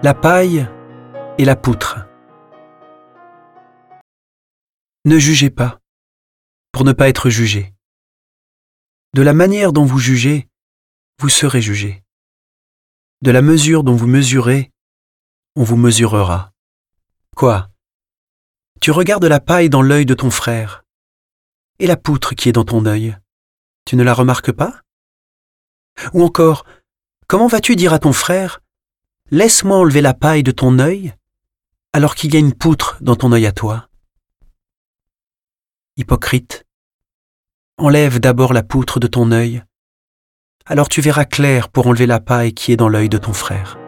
La paille et la poutre. Ne jugez pas, pour ne pas être jugé. De la manière dont vous jugez, vous serez jugé. De la mesure dont vous mesurez, on vous mesurera. Quoi? Tu regardes la paille dans l'œil de ton frère, et la poutre qui est dans ton œil, tu ne la remarques pas? Ou encore, comment vas-tu dire à ton frère, Laisse-moi enlever la paille de ton œil, alors qu'il y a une poutre dans ton œil à toi Hypocrite, enlève d'abord la poutre de ton œil, alors tu verras clair pour enlever la paille qui est dans l'œil de ton frère.